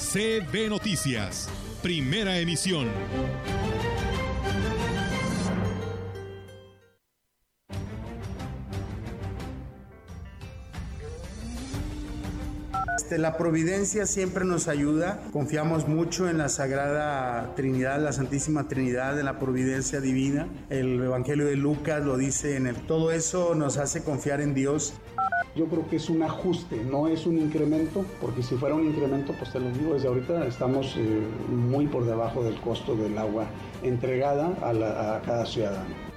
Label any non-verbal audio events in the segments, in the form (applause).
CB Noticias, primera emisión. Este, la providencia siempre nos ayuda. Confiamos mucho en la Sagrada Trinidad, la Santísima Trinidad, en la providencia divina. El Evangelio de Lucas lo dice en el. Todo eso nos hace confiar en Dios. Yo creo que es un ajuste, no es un incremento, porque si fuera un incremento, pues te lo digo, desde ahorita estamos eh, muy por debajo del costo del agua entregada a, a cada ciudadano.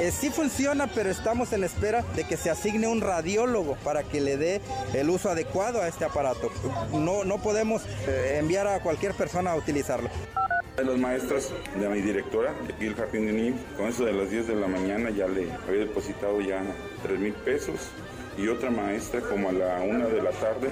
Eh, sí funciona, pero estamos en espera de que se asigne un radiólogo para que le dé el uso adecuado a este aparato. No, no podemos eh, enviar a cualquier persona a utilizarlo. Las maestras de mi directora de aquí el Jardín de Niños, con eso de las 10 de la mañana ya le había depositado ya 3 mil pesos y otra maestra como a la 1 de la tarde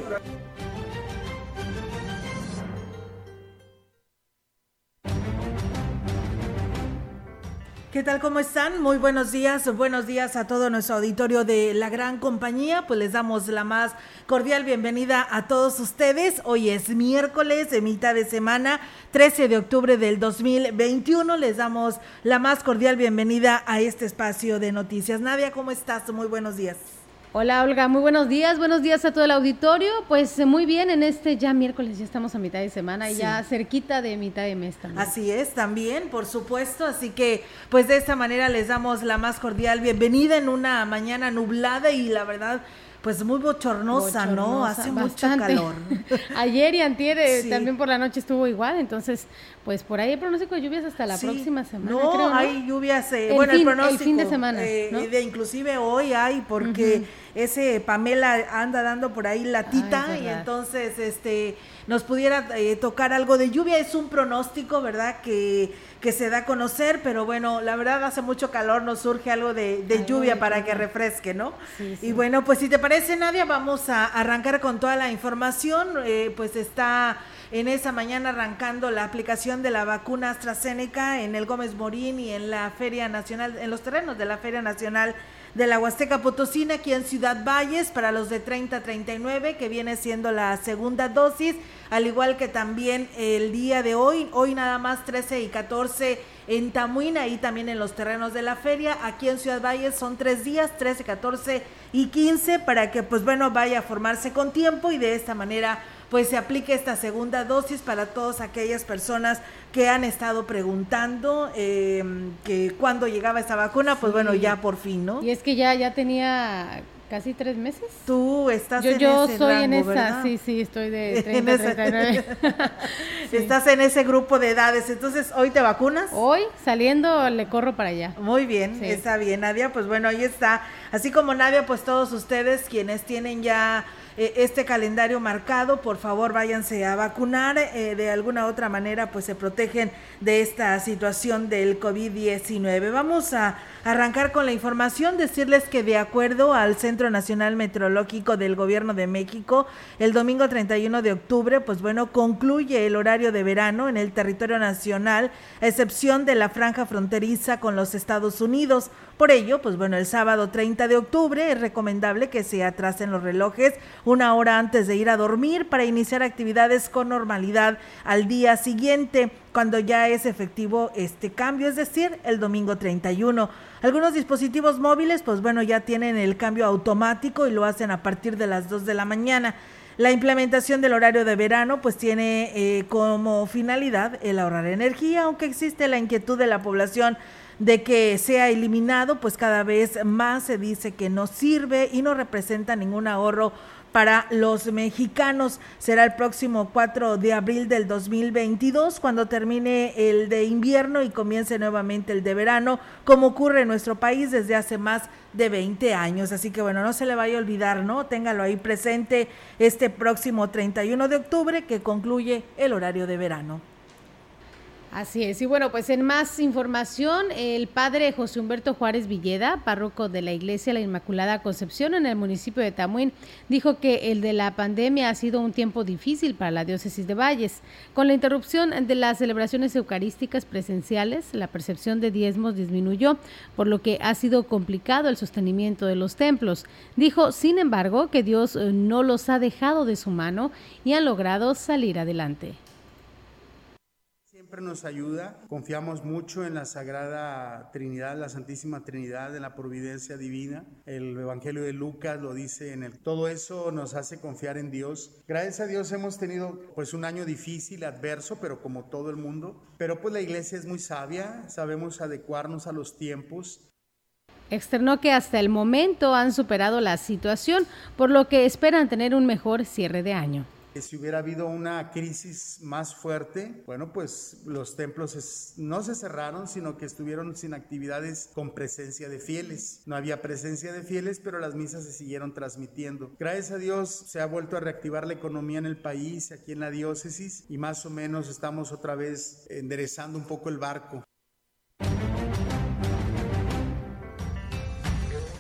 ¿Qué tal? ¿Cómo están? Muy buenos días. Buenos días a todo nuestro auditorio de la gran compañía. Pues les damos la más cordial bienvenida a todos ustedes. Hoy es miércoles de mitad de semana, 13 de octubre del 2021. Les damos la más cordial bienvenida a este espacio de noticias. Nadia, ¿cómo estás? Muy buenos días. Hola Olga, muy buenos días, buenos días a todo el auditorio. Pues eh, muy bien, en este ya miércoles ya estamos a mitad de semana y ya cerquita de mitad de mes también. Así es, también, por supuesto. Así que pues de esta manera les damos la más cordial bienvenida en una mañana nublada y la verdad pues muy bochornosa, ¿no? Hace mucho calor. (laughs) Ayer y antier eh, también por la noche estuvo igual, entonces pues por ahí hay pronóstico de lluvias hasta la próxima semana. No, hay lluvias, eh, bueno, el pronóstico. fin de semana. Eh, de, inclusive hoy hay, porque ese Pamela anda dando por ahí latita y entonces este nos pudiera eh, tocar algo de lluvia. Es un pronóstico, ¿verdad? Que, que se da a conocer, pero bueno, la verdad hace mucho calor, nos surge algo de, lluvia para que refresque, ¿no? Y bueno, pues si te parece, Nadia, vamos a arrancar con toda la información. pues está en esa mañana arrancando la aplicación de la vacuna AstraZeneca en el Gómez Morín y en la Feria Nacional, en los terrenos de la Feria Nacional de la Huasteca Potosina, aquí en Ciudad Valles, para los de 30 a 39, que viene siendo la segunda dosis, al igual que también el día de hoy, hoy nada más 13 y 14 en Tamuina y también en los terrenos de la feria. Aquí en Ciudad Valles son tres días, 13, 14 y 15, para que pues bueno vaya a formarse con tiempo y de esta manera pues se aplique esta segunda dosis para todas aquellas personas que han estado preguntando eh, que cuándo llegaba esta vacuna, pues bueno, ya por fin, ¿no? Y es que ya, ya tenía casi tres meses. Tú estás yo, en yo ese soy en esa, sí, sí, estoy de (laughs) 30 39. (laughs) (laughs) Estás en ese grupo de edades, entonces, ¿hoy te vacunas? Hoy, saliendo, le corro para allá. Muy bien, está bien, Nadia, pues bueno, ahí está. Así como Nadia, pues todos ustedes quienes tienen ya eh, este calendario marcado, por favor váyanse a vacunar, eh, de alguna otra manera pues se protegen de esta situación del COVID-19. Vamos a arrancar con la información, decirles que de acuerdo al Centro Nacional Meteorológico del Gobierno de México, el domingo 31 de octubre, pues bueno, concluye el horario de verano en el territorio nacional, a excepción de la franja fronteriza con los Estados Unidos. Por ello, pues bueno, el sábado 30 de octubre es recomendable que se atrasen los relojes una hora antes de ir a dormir para iniciar actividades con normalidad al día siguiente, cuando ya es efectivo este cambio, es decir, el domingo 31. Algunos dispositivos móviles, pues bueno, ya tienen el cambio automático y lo hacen a partir de las 2 de la mañana. La implementación del horario de verano pues tiene eh, como finalidad el ahorrar energía, aunque existe la inquietud de la población de que sea eliminado, pues cada vez más se dice que no sirve y no representa ningún ahorro para los mexicanos. Será el próximo 4 de abril del 2022 cuando termine el de invierno y comience nuevamente el de verano, como ocurre en nuestro país desde hace más de 20 años. Así que bueno, no se le vaya a olvidar, ¿no? Téngalo ahí presente este próximo 31 de octubre que concluye el horario de verano. Así es, y bueno, pues en más información, el padre José Humberto Juárez Villeda, párroco de la Iglesia La Inmaculada Concepción en el municipio de Tamuín, dijo que el de la pandemia ha sido un tiempo difícil para la diócesis de Valles. Con la interrupción de las celebraciones eucarísticas presenciales, la percepción de diezmos disminuyó, por lo que ha sido complicado el sostenimiento de los templos. Dijo, sin embargo, que Dios eh, no los ha dejado de su mano y han logrado salir adelante nos ayuda. Confiamos mucho en la Sagrada Trinidad, la Santísima Trinidad, en la providencia divina. El Evangelio de Lucas lo dice en el... Todo eso nos hace confiar en Dios. Gracias a Dios hemos tenido pues un año difícil, adverso, pero como todo el mundo. Pero pues la iglesia es muy sabia, sabemos adecuarnos a los tiempos. Externó que hasta el momento han superado la situación, por lo que esperan tener un mejor cierre de año si hubiera habido una crisis más fuerte, bueno, pues los templos no se cerraron, sino que estuvieron sin actividades con presencia de fieles. No había presencia de fieles, pero las misas se siguieron transmitiendo. Gracias a Dios se ha vuelto a reactivar la economía en el país, aquí en la diócesis, y más o menos estamos otra vez enderezando un poco el barco.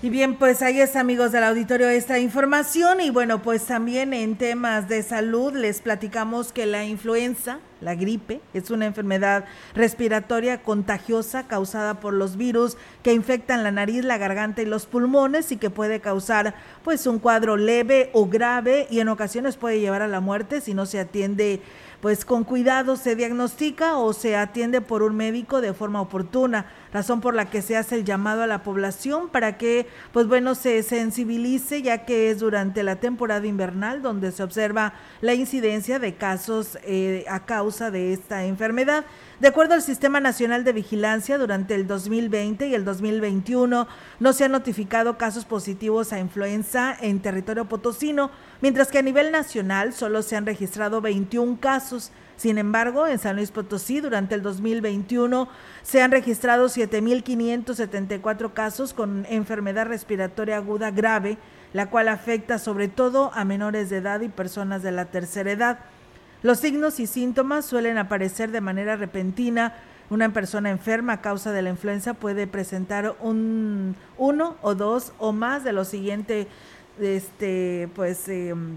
Y bien, pues ahí es amigos del auditorio esta información. Y bueno, pues también en temas de salud les platicamos que la influenza, la gripe, es una enfermedad respiratoria contagiosa causada por los virus que infectan la nariz, la garganta y los pulmones y que puede causar pues un cuadro leve o grave y en ocasiones puede llevar a la muerte si no se atiende pues con cuidado se diagnostica o se atiende por un médico de forma oportuna, razón por la que se hace el llamado a la población para que pues bueno se sensibilice ya que es durante la temporada invernal donde se observa la incidencia de casos eh, a causa de esta enfermedad. De acuerdo al Sistema Nacional de Vigilancia, durante el 2020 y el 2021 no se han notificado casos positivos a influenza en territorio potosino, mientras que a nivel nacional solo se han registrado 21 casos. Sin embargo, en San Luis Potosí durante el 2021 se han registrado 7.574 casos con enfermedad respiratoria aguda grave, la cual afecta sobre todo a menores de edad y personas de la tercera edad. Los signos y síntomas suelen aparecer de manera repentina. Una persona enferma a causa de la influenza puede presentar un uno o dos o más de los siguientes este, pues, em,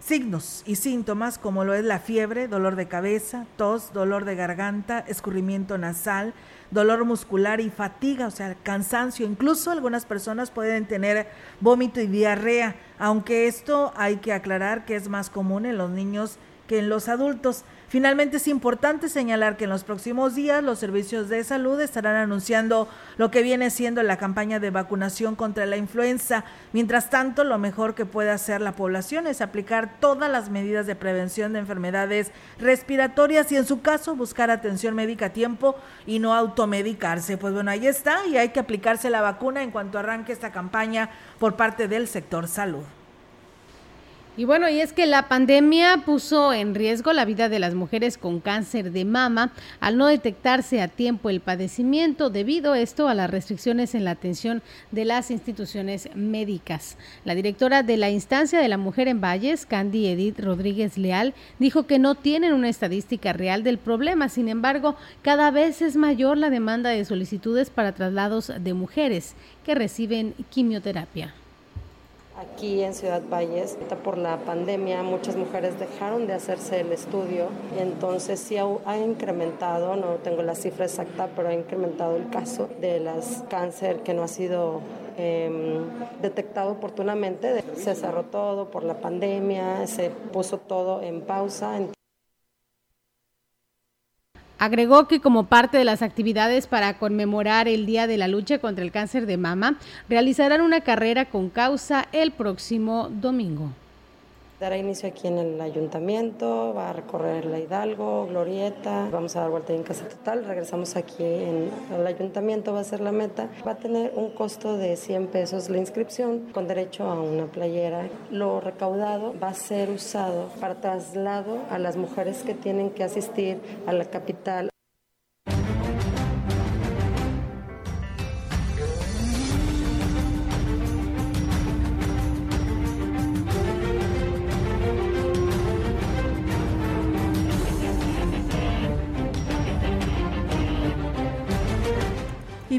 signos y síntomas como lo es la fiebre, dolor de cabeza, tos, dolor de garganta, escurrimiento nasal, dolor muscular y fatiga, o sea, cansancio. Incluso algunas personas pueden tener vómito y diarrea, aunque esto hay que aclarar que es más común en los niños que en los adultos. Finalmente es importante señalar que en los próximos días los servicios de salud estarán anunciando lo que viene siendo la campaña de vacunación contra la influenza. Mientras tanto, lo mejor que puede hacer la población es aplicar todas las medidas de prevención de enfermedades respiratorias y en su caso buscar atención médica a tiempo y no automedicarse. Pues bueno, ahí está y hay que aplicarse la vacuna en cuanto arranque esta campaña por parte del sector salud. Y bueno, y es que la pandemia puso en riesgo la vida de las mujeres con cáncer de mama al no detectarse a tiempo el padecimiento debido esto a las restricciones en la atención de las instituciones médicas. La directora de la instancia de la mujer en Valles, Candy Edith Rodríguez Leal, dijo que no tienen una estadística real del problema, sin embargo, cada vez es mayor la demanda de solicitudes para traslados de mujeres que reciben quimioterapia. Aquí en Ciudad Valles, por la pandemia, muchas mujeres dejaron de hacerse el estudio entonces sí ha, incrementado, no tengo la cifra exacta, pero ha incrementado el caso de las cáncer que no ha sido em, detectado oportunamente. Se cerró todo por la pandemia, se puso todo en pausa. Agregó que como parte de las actividades para conmemorar el Día de la Lucha contra el Cáncer de Mama, realizarán una carrera con causa el próximo domingo. Dará inicio aquí en el ayuntamiento, va a recorrer la Hidalgo, Glorieta, vamos a dar vuelta en casa total, regresamos aquí en el ayuntamiento, va a ser la meta. Va a tener un costo de 100 pesos la inscripción con derecho a una playera. Lo recaudado va a ser usado para traslado a las mujeres que tienen que asistir a la capital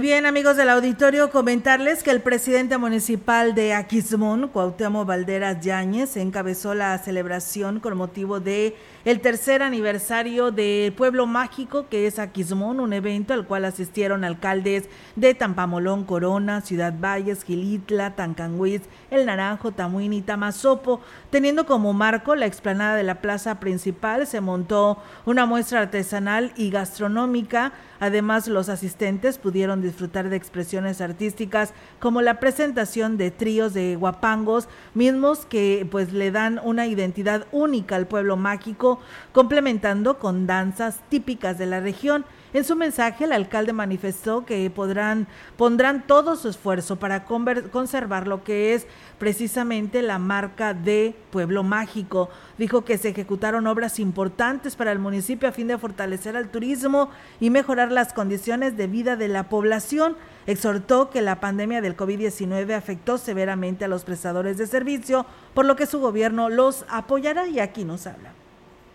bien, amigos del auditorio, comentarles que el presidente municipal de Aquismón, Cuauhtémoc Valderas Yáñez, encabezó la celebración con motivo de el tercer aniversario de Pueblo Mágico, que es Aquismón, un evento al cual asistieron alcaldes de Tampamolón, Corona, Ciudad Valles, Gilitla, Tancanguiz, El Naranjo, Tamuín y Tamazopo. Teniendo como marco la explanada de la plaza principal, se montó una muestra artesanal y gastronómica. Además, los asistentes pudieron disfrutar de expresiones artísticas como la presentación de tríos de guapangos, mismos que pues le dan una identidad única al pueblo mágico, complementando con danzas típicas de la región. En su mensaje, el alcalde manifestó que podrán, pondrán todo su esfuerzo para conservar lo que es precisamente la marca de Pueblo Mágico. Dijo que se ejecutaron obras importantes para el municipio a fin de fortalecer el turismo y mejorar las condiciones de vida de la población. Exhortó que la pandemia del COVID-19 afectó severamente a los prestadores de servicio, por lo que su gobierno los apoyará y aquí nos habla.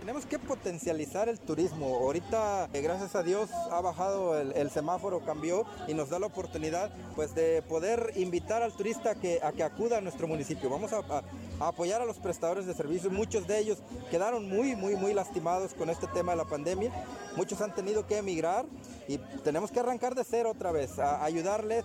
Tenemos que potencializar el turismo. Ahorita, eh, gracias a Dios, ha bajado el, semáforo, cambió y nos da la oportunidad pues, de poder invitar al turista a que, a que acuda a nuestro municipio. Vamos a, apoyar a los prestadores de servicios. Muchos de ellos quedaron muy, muy, muy lastimados con este tema de la pandemia. Muchos han tenido que emigrar y tenemos que arrancar de cero otra vez, a ayudarles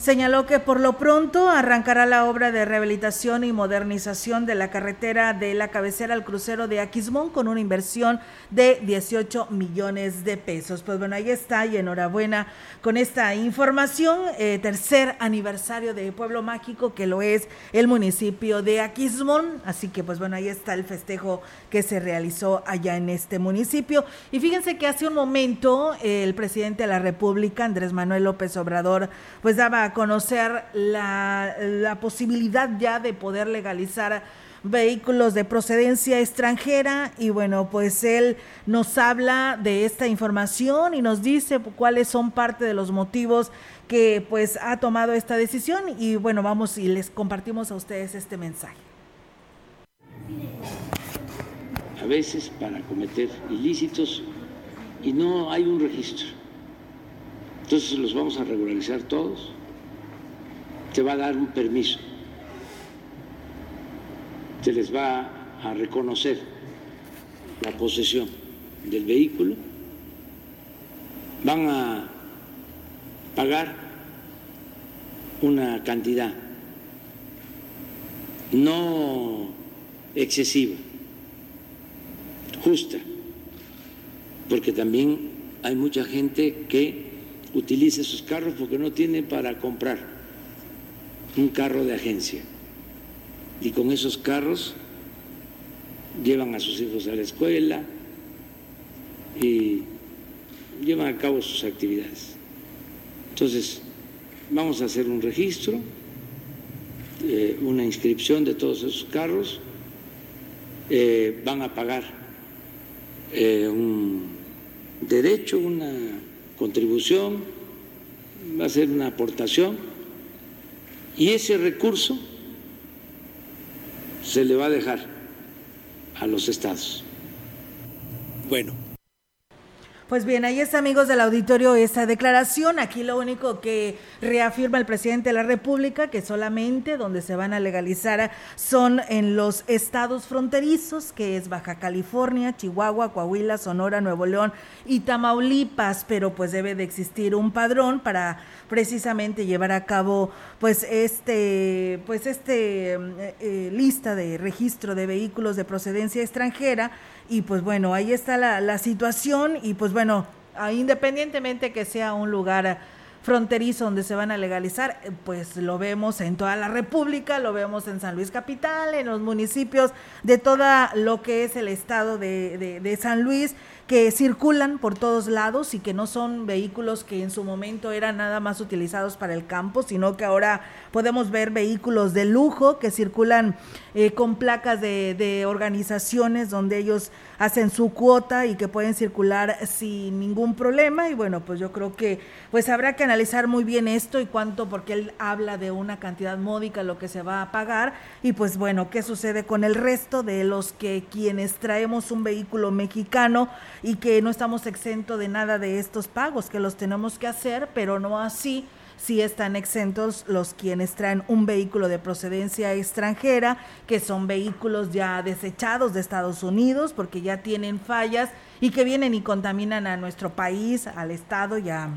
Señaló que por lo pronto arrancará la obra de rehabilitación y modernización de la carretera de la cabecera al crucero de Aquismón con una inversión de 18 millones de pesos. Pues bueno, ahí está y enhorabuena con esta información. Eh, tercer aniversario de Pueblo Mágico que lo es el municipio de Aquismón. Así que pues bueno, ahí está el festejo que se realizó allá en este municipio. Y fíjense que hace un momento el presidente de la República, Andrés Manuel López Obrador, pues daba conocer la, la posibilidad ya de poder legalizar vehículos de procedencia extranjera y bueno, pues él nos habla de esta información y nos dice cuáles son parte de los motivos que pues ha tomado esta decisión y bueno, vamos y les compartimos a ustedes este mensaje. A veces para cometer ilícitos y no hay un registro. Entonces los vamos a regularizar todos se va a dar un permiso, se les va a reconocer la posesión del vehículo, van a pagar una cantidad no excesiva, justa, porque también hay mucha gente que utiliza esos carros porque no tiene para comprar un carro de agencia. Y con esos carros llevan a sus hijos a la escuela y llevan a cabo sus actividades. Entonces, vamos a hacer un registro, eh, una inscripción de todos esos carros, eh, van a pagar eh, un derecho, una contribución, va a ser una aportación y ese recurso se le va a dejar a los estados. Bueno. Pues bien, ahí está, amigos del auditorio, esta declaración. Aquí lo único que reafirma el presidente de la República, que solamente donde se van a legalizar son en los estados fronterizos, que es Baja California, Chihuahua, Coahuila, Sonora, Nuevo León y Tamaulipas, pero pues debe de existir un padrón para precisamente llevar a cabo pues este pues este eh, eh, lista de registro de vehículos de procedencia extranjera. Y pues bueno ahí está la, la situación. Y pues bueno independientemente que sea un lugar fronterizo donde se van a legalizar, eh, pues lo vemos en toda la República, lo vemos en San Luis Capital, en los municipios de toda lo que es el estado de, de San Luis que circulan por todos lados y que no son vehículos que en su momento eran nada más utilizados para el campo, sino que ahora podemos ver vehículos de lujo que circulan eh, con placas de, de, organizaciones donde ellos hacen su cuota y que pueden circular sin ningún problema. Y bueno, pues yo creo que pues habrá que analizar muy bien esto y cuánto, porque él habla de una cantidad módica lo que se va a pagar. Y pues bueno, ¿qué sucede con el resto de los que quienes traemos un vehículo mexicano y que no estamos exentos de nada de estos pagos, que los tenemos que hacer, pero no así sí están exentos los quienes traen un vehículo de procedencia extranjera, que son vehículos ya desechados de Estados Unidos porque ya tienen fallas y que vienen y contaminan a nuestro país, al estado y a,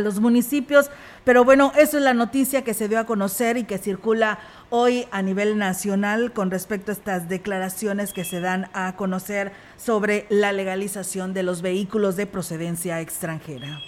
los municipios. Pero bueno, eso es la noticia que se dio a conocer y que circula hoy a nivel nacional con respecto a estas declaraciones que se dan a conocer sobre la legalización de los vehículos de procedencia extranjera.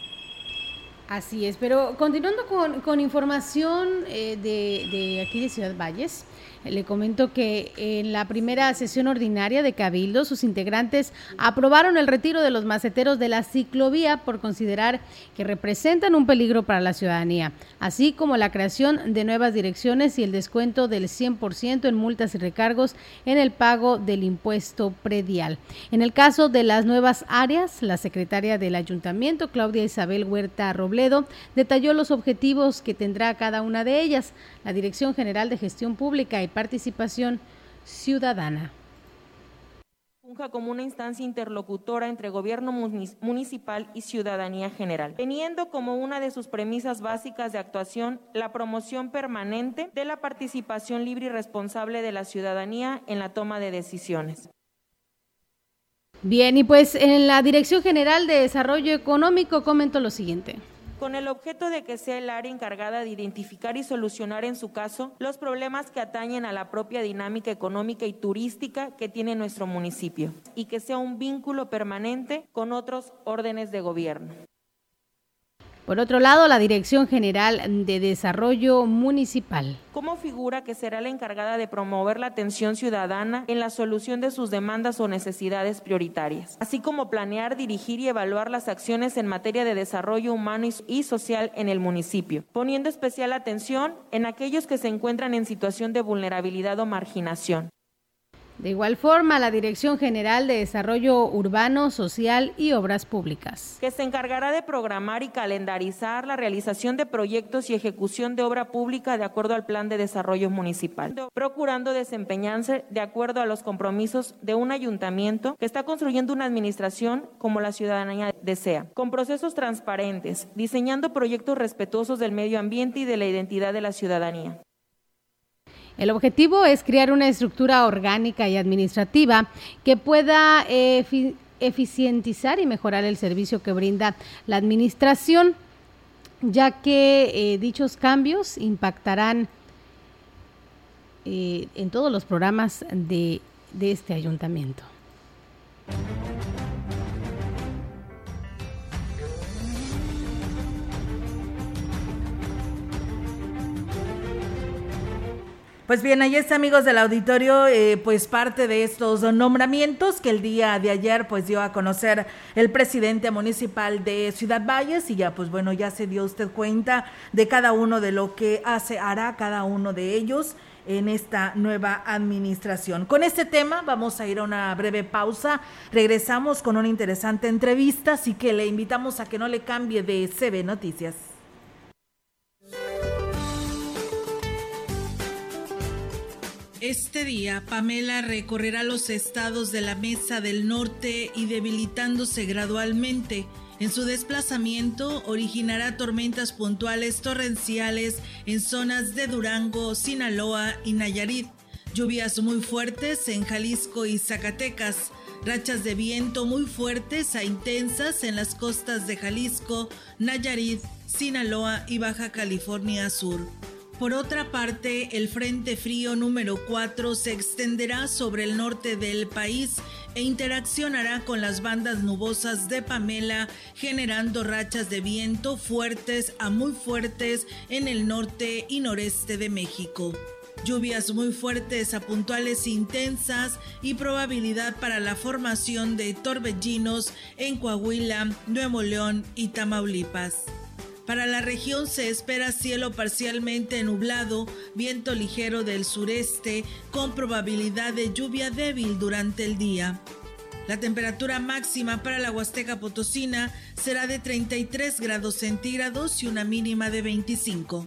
Así es, pero continuando con, información eh, de, de, aquí de Ciudad Valles, le comento que en la primera sesión ordinaria de Cabildo, sus integrantes aprobaron el retiro de los maceteros de la ciclovía por considerar que representan un peligro para la ciudadanía, así como la creación de nuevas direcciones y el descuento del 100% en multas y recargos en el pago del impuesto predial. En el caso de las nuevas áreas, la secretaria del ayuntamiento, Claudia Isabel Huerta Robledo, detalló los objetivos que tendrá cada una de ellas. La Dirección General de Gestión Pública y participación ciudadana funja como una instancia interlocutora entre gobierno municipal y ciudadanía general, teniendo como una de sus premisas básicas de actuación la promoción permanente de la participación libre y responsable de la ciudadanía en la toma de decisiones. Bien, y pues en la Dirección General de Desarrollo Económico comento lo siguiente con el objeto de que sea el área encargada de identificar y solucionar en su caso los problemas que atañen a la propia dinámica económica y turística que tiene nuestro municipio y que sea un vínculo permanente con otros órdenes de gobierno. Por otro lado, la Dirección General de Desarrollo Municipal. Como figura que será la encargada de promover la atención ciudadana en la solución de sus demandas o necesidades prioritarias, así como planear, dirigir y evaluar las acciones en materia de desarrollo humano y social en el municipio, poniendo especial atención en aquellos que se encuentran en situación de vulnerabilidad o marginación. De igual forma, la Dirección General de Desarrollo Urbano, Social y Obras Públicas. Que se encargará de programar y calendarizar la realización de proyectos y ejecución de obra pública de acuerdo al Plan de Desarrollo Municipal, procurando desempeñarse de acuerdo a los compromisos de un ayuntamiento que está construyendo una administración como la ciudadanía desea, con procesos transparentes, diseñando proyectos respetuosos del medio ambiente y de la identidad de la ciudadanía. El objetivo es crear una estructura orgánica y administrativa que pueda eficientizar y mejorar el servicio que brinda la administración, ya que eh, dichos cambios impactarán eh, en todos los programas de este ayuntamiento. Pues bien, ahí está, amigos del auditorio, eh, pues parte de estos nombramientos que el día de ayer pues dio a conocer el presidente municipal de Ciudad Valles y ya pues bueno, ya se dio usted cuenta de cada uno de lo que hace, hará cada uno de ellos en esta nueva administración. Con este tema vamos a ir a una breve pausa. Regresamos con una interesante entrevista, así que le invitamos a que no le cambie de CB Noticias. Este día, Pamela recorrerá los estados de la Mesa del Norte y debilitándose gradualmente. En su desplazamiento originará tormentas puntuales torrenciales en zonas de Durango, Sinaloa y Nayarit. Lluvias muy fuertes en Jalisco y Zacatecas. Rachas de viento muy fuertes a intensas en las costas de Jalisco, Nayarit, Sinaloa y Baja California Sur Por otra parte, el Frente Frío número 4 se extenderá sobre el norte del país e interaccionará con las bandas nubosas de Pamela, generando rachas de viento fuertes a muy fuertes en el norte y noreste de México. Lluvias muy fuertes a puntuales intensas y probabilidad para la formación de torbellinos en Coahuila, Nuevo León y Tamaulipas. Para la región se espera cielo parcialmente nublado, viento ligero del sureste con probabilidad de lluvia débil durante el día. La temperatura máxima para la Huasteca Potosina será de 33 grados centígrados y una mínima de 25.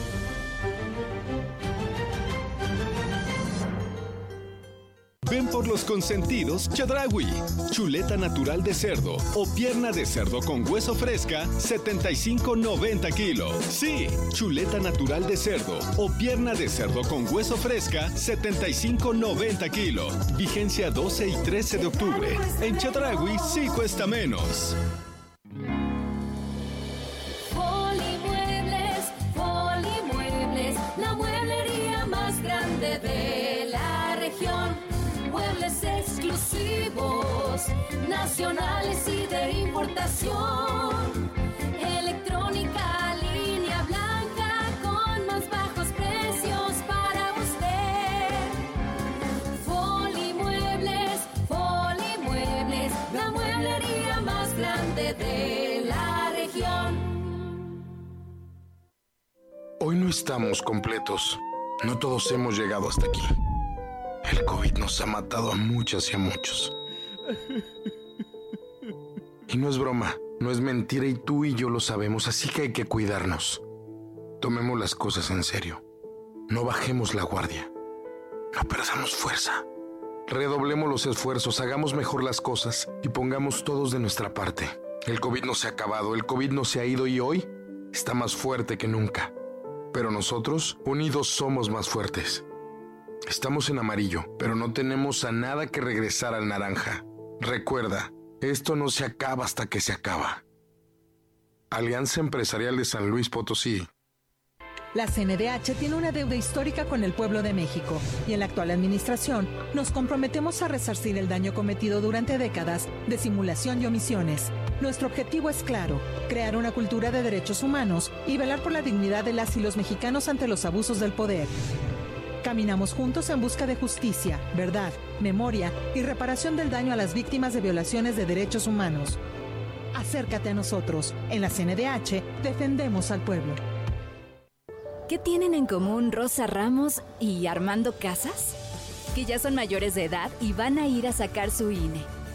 Ven por los consentidos Chadrawi. Chuleta natural de cerdo o pierna de cerdo con hueso fresca, 75.90 kilos. Sí, chuleta natural de cerdo o pierna de cerdo con hueso fresca, 75.90 kilos. Vigencia 12 y 13 de octubre. En Chadrawi sí cuesta menos. Nacionales y de importación. Electrónica, línea blanca con más bajos precios para usted. Folimuebles, Folimuebles, la mueblería más grande de la región. Hoy no estamos completos. No todos hemos llegado hasta aquí. El COVID nos ha matado a muchas y a muchos. Y no es broma, no es mentira y tú y yo lo sabemos, así que hay que cuidarnos. Tomemos las cosas en serio. No bajemos la guardia. No perdamos fuerza. Redoblemos los esfuerzos, hagamos mejor las cosas y pongamos todos de nuestra parte. El COVID no se ha acabado, el COVID no se ha ido y hoy está más fuerte que nunca. Pero nosotros, unidos, somos más fuertes. Estamos en amarillo, pero no tenemos a nada que regresar al naranja. Recuerda, esto no se acaba hasta que se acaba. Alianza Empresarial de San Luis Potosí. La CNDH tiene una deuda histórica con el pueblo de México y en la actual administración nos comprometemos a resarcir el daño cometido durante décadas de simulación y omisiones. Nuestro objetivo es claro, crear una cultura de derechos humanos y velar por la dignidad de las y los mexicanos ante los abusos del poder. Caminamos juntos en busca de justicia, verdad, memoria y reparación del daño a las víctimas de violaciones de derechos humanos. Acércate a nosotros. En la CNDH defendemos al pueblo. ¿Qué tienen en común Rosa Ramos y Armando Casas? Que ya son mayores de edad y van a ir a sacar su INE.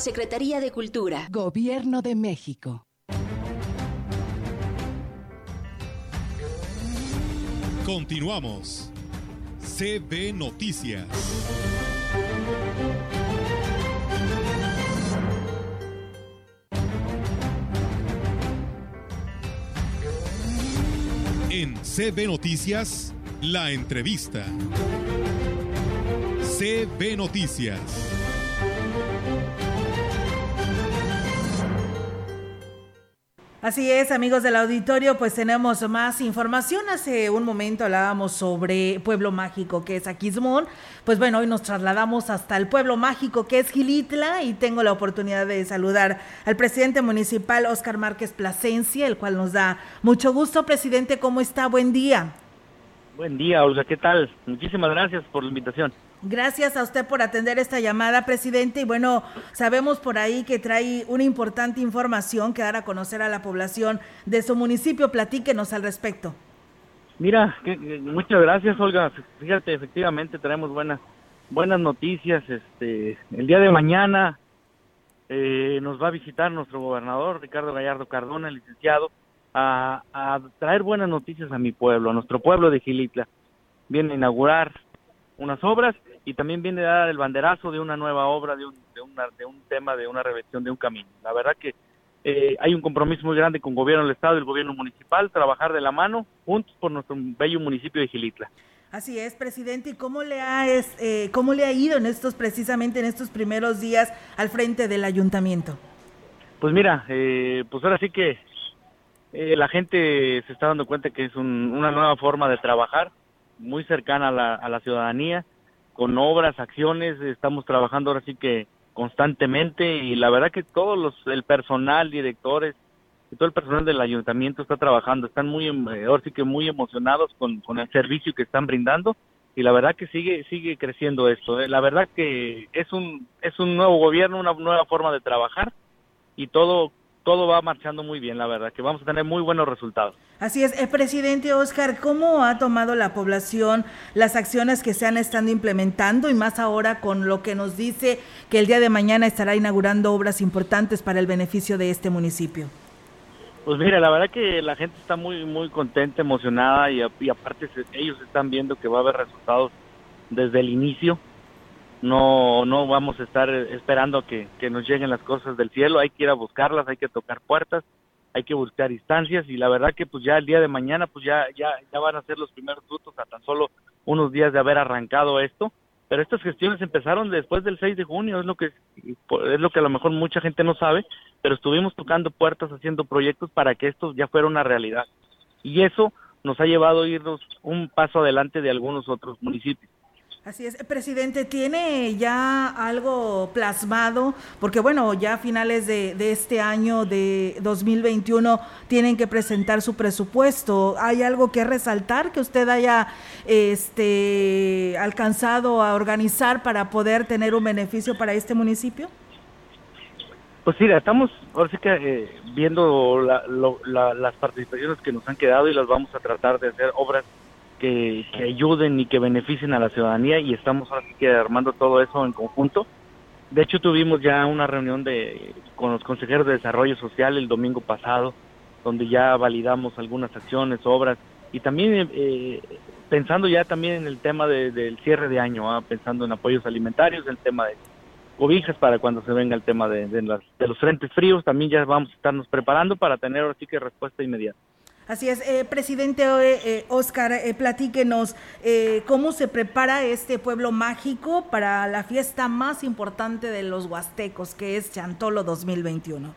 Secretaría de Cultura. Gobierno de México. Continuamos. CB Noticias. En CB Noticias, la entrevista. CB Noticias. Así es, amigos del auditorio, pues tenemos más información. Hace un momento hablábamos sobre Pueblo Mágico, que es Aquismón. Pues bueno, hoy nos trasladamos hasta el Pueblo Mágico, que es Gilitla, y tengo la oportunidad de saludar al presidente municipal, Oscar Márquez Plasencia, el cual nos da mucho gusto. Presidente, ¿cómo está? Buen día. Buen día, Olga, ¿qué tal? Muchísimas gracias por la invitación. Gracias a usted por atender esta llamada, presidente. Y bueno, sabemos por ahí que trae una importante información que dar a conocer a la población de su municipio. Platíquenos al respecto. Mira, que, muchas gracias, Olga. Fíjate, efectivamente traemos buenas buenas noticias. Este, el día de mañana eh, nos va a visitar nuestro gobernador Ricardo Gallardo Cardona, el licenciado, a, a traer buenas noticias a mi pueblo, a nuestro pueblo de Gilitla. Viene a inaugurar unas obras y también viene a dar el banderazo de una nueva obra, de un, de, una, de un tema, de una revisión de un camino. La verdad que eh, hay un compromiso muy grande con el gobierno del Estado y el gobierno municipal, trabajar de la mano juntos por nuestro bello municipio de Gilitla. Así es, presidente. ¿Y cómo le ha eh, cómo le ha ido en estos precisamente en estos primeros días al frente del ayuntamiento? Pues mira, eh, pues ahora sí que eh, la gente se está dando cuenta que es un, una nueva forma de trabajar, muy cercana a la, a la ciudadanía con obras, acciones, estamos trabajando ahora sí que constantemente y la verdad que todos los, el personal, directores, todo el personal del ayuntamiento está trabajando, están muy, eh, ahora sí que muy emocionados con, con el servicio que están brindando y la verdad que sigue, sigue creciendo esto, ¿eh? la verdad que es un, es un nuevo gobierno, una nueva forma de trabajar y todo todo va marchando muy bien, la verdad, que vamos a tener muy buenos resultados. Así es, el eh, presidente Oscar, ¿cómo ha tomado la población las acciones que se han estado implementando y más ahora con lo que nos dice que el día de mañana estará inaugurando obras importantes para el beneficio de este municipio? Pues mira, la verdad que la gente está muy muy contenta, emocionada y, y aparte ellos están viendo que va a haber resultados desde el inicio no no vamos a estar esperando que, que nos lleguen las cosas del cielo, hay que ir a buscarlas, hay que tocar puertas, hay que buscar instancias y la verdad que pues ya el día de mañana pues ya ya ya van a ser los primeros frutos a tan solo unos días de haber arrancado esto, pero estas gestiones empezaron después del 6 de junio, es lo que es lo que a lo mejor mucha gente no sabe, pero estuvimos tocando puertas haciendo proyectos para que esto ya fuera una realidad. Y eso nos ha llevado a irnos un paso adelante de algunos otros municipios. Así es, presidente, ¿tiene ya algo plasmado? Porque bueno, ya a finales de, este año de 2021 tienen que presentar su presupuesto. ¿Hay algo que resaltar que usted haya este, alcanzado a organizar para poder tener un beneficio para este municipio? Pues sí, estamos ahora sí que eh, viendo la, lo, la, las participaciones que nos han quedado y las vamos a tratar de hacer obras que, que, ayuden y que beneficien a la ciudadanía y estamos ahora que armando todo eso en conjunto. De hecho, tuvimos ya una reunión de, con los consejeros de desarrollo social el domingo pasado, donde ya validamos algunas acciones, obras y también eh, pensando ya también en el tema de, del cierre de año, ¿ah? pensando en apoyos alimentarios, el tema de cobijas para cuando se venga el tema de, las, de los frentes fríos, también ya vamos a estarnos preparando para tener ahora sí que respuesta inmediata. Así es, eh, presidente eh, Oscar, eh, platíquenos eh, cómo se prepara este pueblo mágico para la fiesta más importante de los huastecos, que es Chantolo 2021.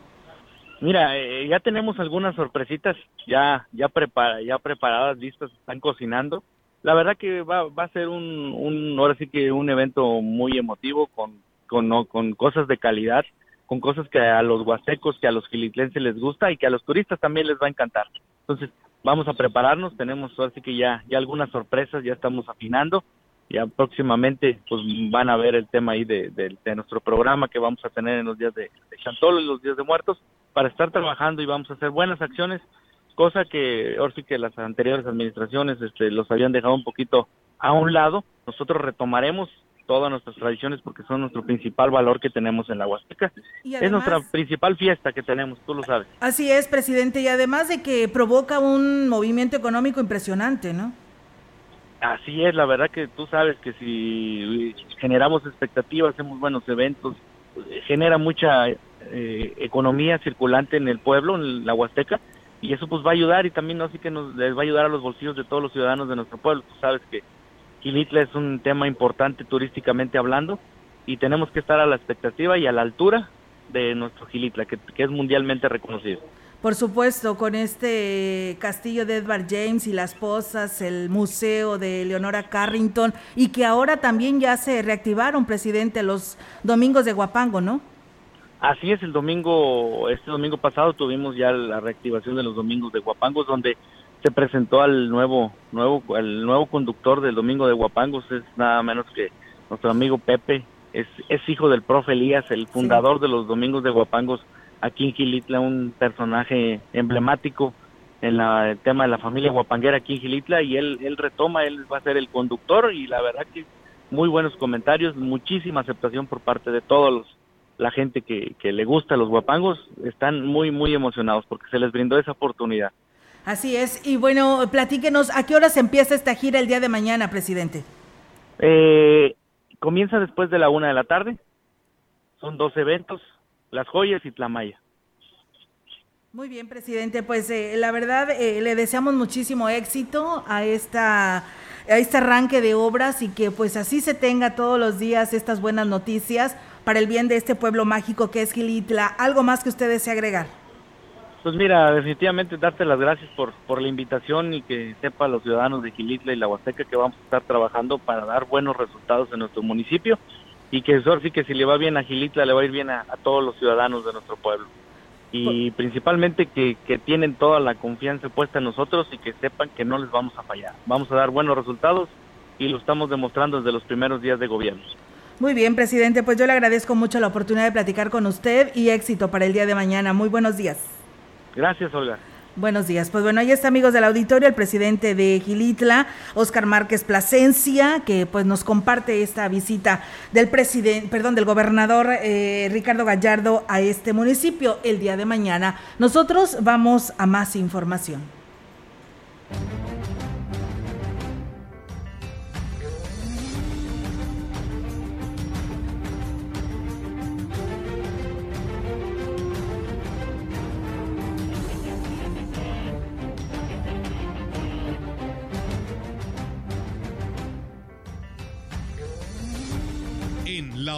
Mira, eh, ya tenemos algunas sorpresitas ya ya prepara, ya preparadas, listas, están cocinando. La verdad que va, va a ser un, un, ahora sí que un evento muy emotivo con, con, no, con cosas de calidad, con cosas que a los huastecos, que a los gilitlenses les gusta y que a los turistas también les va a encantar. Entonces, vamos a prepararnos, tenemos así que ya, ya algunas sorpresas, ya estamos afinando, ya próximamente pues van a ver el tema ahí de, nuestro programa que vamos a tener en los días de, de Chantolo y los días de muertos, para estar trabajando y vamos a hacer buenas acciones, cosa que ahora que las anteriores administraciones este, los habían dejado un poquito a un lado, nosotros retomaremos todas nuestras tradiciones porque son nuestro principal valor que tenemos en la Huasteca. Además, es nuestra principal fiesta que tenemos, tú lo sabes. Así es, presidente, y además de que provoca un movimiento económico impresionante, ¿no? Así es, la verdad que tú sabes que si generamos expectativas, hacemos buenos eventos, genera mucha eh, economía circulante en el pueblo, en la Huasteca, y eso pues va a ayudar y también así que nos les va a ayudar a los bolsillos de todos los ciudadanos de nuestro pueblo. Tú sabes que Gilitla es un tema importante turísticamente hablando y tenemos que estar a la expectativa y a la altura de nuestro Gilitla, que, que es mundialmente reconocido. Por supuesto, con este castillo de Edward James y las posas, el museo de Leonora Carrington y que ahora también ya se reactivaron, presidente, los domingos de Guapango, ¿no? Así es, el domingo, este domingo pasado tuvimos ya la reactivación de los domingos de Guapangos, donde se presentó al nuevo, nuevo, al nuevo conductor del domingo de Guapangos, es nada menos que nuestro amigo Pepe, es, es hijo del profe Elías, el fundador de los domingos de Guapangos aquí en Gilitla, un personaje emblemático en la, el tema de la familia guapanguera aquí en Gilitla, y él, él retoma, él va a ser el conductor, y la verdad que muy buenos comentarios, muchísima aceptación por parte de todos los la gente que, que le gusta los guapangos están muy, muy emocionados porque se les brindó esa oportunidad. Así es. Y bueno, platíquenos, ¿a qué horas empieza esta gira el día de mañana, presidente? Eh, comienza después de la una de la tarde. Son dos eventos, Las Joyas y Tlamaya. Muy bien, presidente. Pues eh, la verdad, eh, le deseamos muchísimo éxito a esta a este arranque de obras y que pues así se tenga todos los días estas buenas noticias para el bien de este pueblo mágico que es Gilitla. ¿Algo más que usted desee agregar? Pues mira, definitivamente darte las gracias por, por la invitación y que sepa los ciudadanos de Gilitla y la Huasteca que vamos a estar trabajando para dar buenos resultados en nuestro municipio y que eso sí que si le va bien a Gilitla le va a ir bien a, a todos los ciudadanos de nuestro pueblo. Y principalmente que, que tienen toda la confianza puesta en nosotros y que sepan que no les vamos a fallar. Vamos a dar buenos resultados y lo estamos demostrando desde los primeros días de gobierno. Muy bien, presidente, pues yo le agradezco mucho la oportunidad de platicar con usted y éxito para el día de mañana. Muy buenos días. Gracias, Olga. Buenos días. Pues bueno, ahí está, amigos del auditorio, el presidente de Gilitla, Oscar Márquez Plasencia, que pues nos comparte esta visita del presidente, perdón, del gobernador eh, Ricardo Gallardo a este municipio el día de mañana. Nosotros vamos a más información.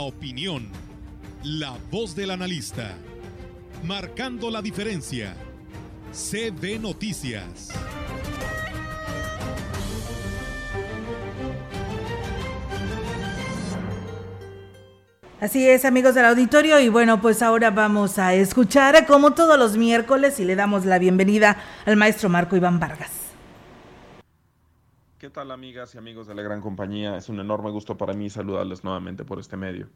Opinión, la voz del analista, marcando la diferencia. CB Noticias. Así es, amigos del auditorio, y bueno, pues ahora vamos a escuchar, como todos los miércoles, y le damos la bienvenida al maestro Marco Iván Vargas. ¿Qué tal amigas y amigos de la gran compañía? Es un enorme gusto para mí saludarles nuevamente por este medio.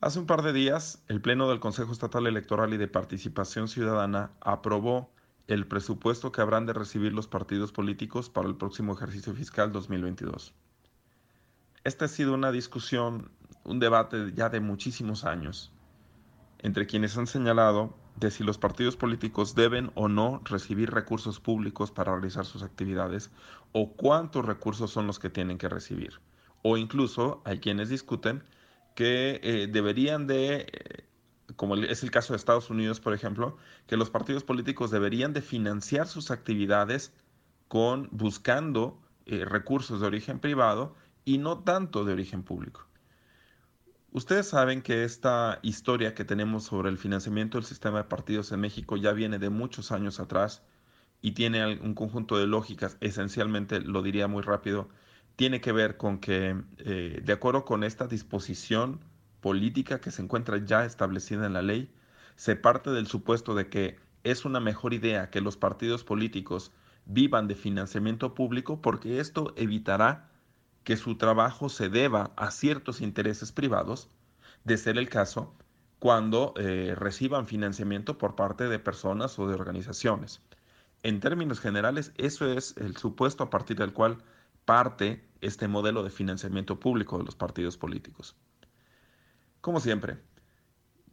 Hace un par de días, el Pleno del Consejo Estatal Electoral y de Participación Ciudadana aprobó el presupuesto que habrán de recibir los partidos políticos para el próximo ejercicio fiscal 2022. Esta ha sido una discusión, un debate ya de muchísimos años, entre quienes han señalado de si los partidos políticos deben o no recibir recursos públicos para realizar sus actividades o cuántos recursos son los que tienen que recibir. O incluso hay quienes discuten que eh, deberían de, eh, como es el caso de Estados Unidos, por ejemplo, que los partidos políticos deberían de financiar sus actividades con buscando eh, recursos de origen privado y no tanto de origen público. Ustedes saben que esta historia que tenemos sobre el financiamiento del sistema de partidos en México ya viene de muchos años atrás y tiene un conjunto de lógicas, esencialmente, lo diría muy rápido, tiene que ver con que, eh, de acuerdo con esta disposición política que se encuentra ya establecida en la ley, se parte del supuesto de que es una mejor idea que los partidos políticos vivan de financiamiento público porque esto evitará que su trabajo se deba a ciertos intereses privados, de ser el caso cuando eh, reciban financiamiento por parte de personas o de organizaciones. En términos generales, eso es el supuesto a partir del cual parte este modelo de financiamiento público de los partidos políticos. Como siempre,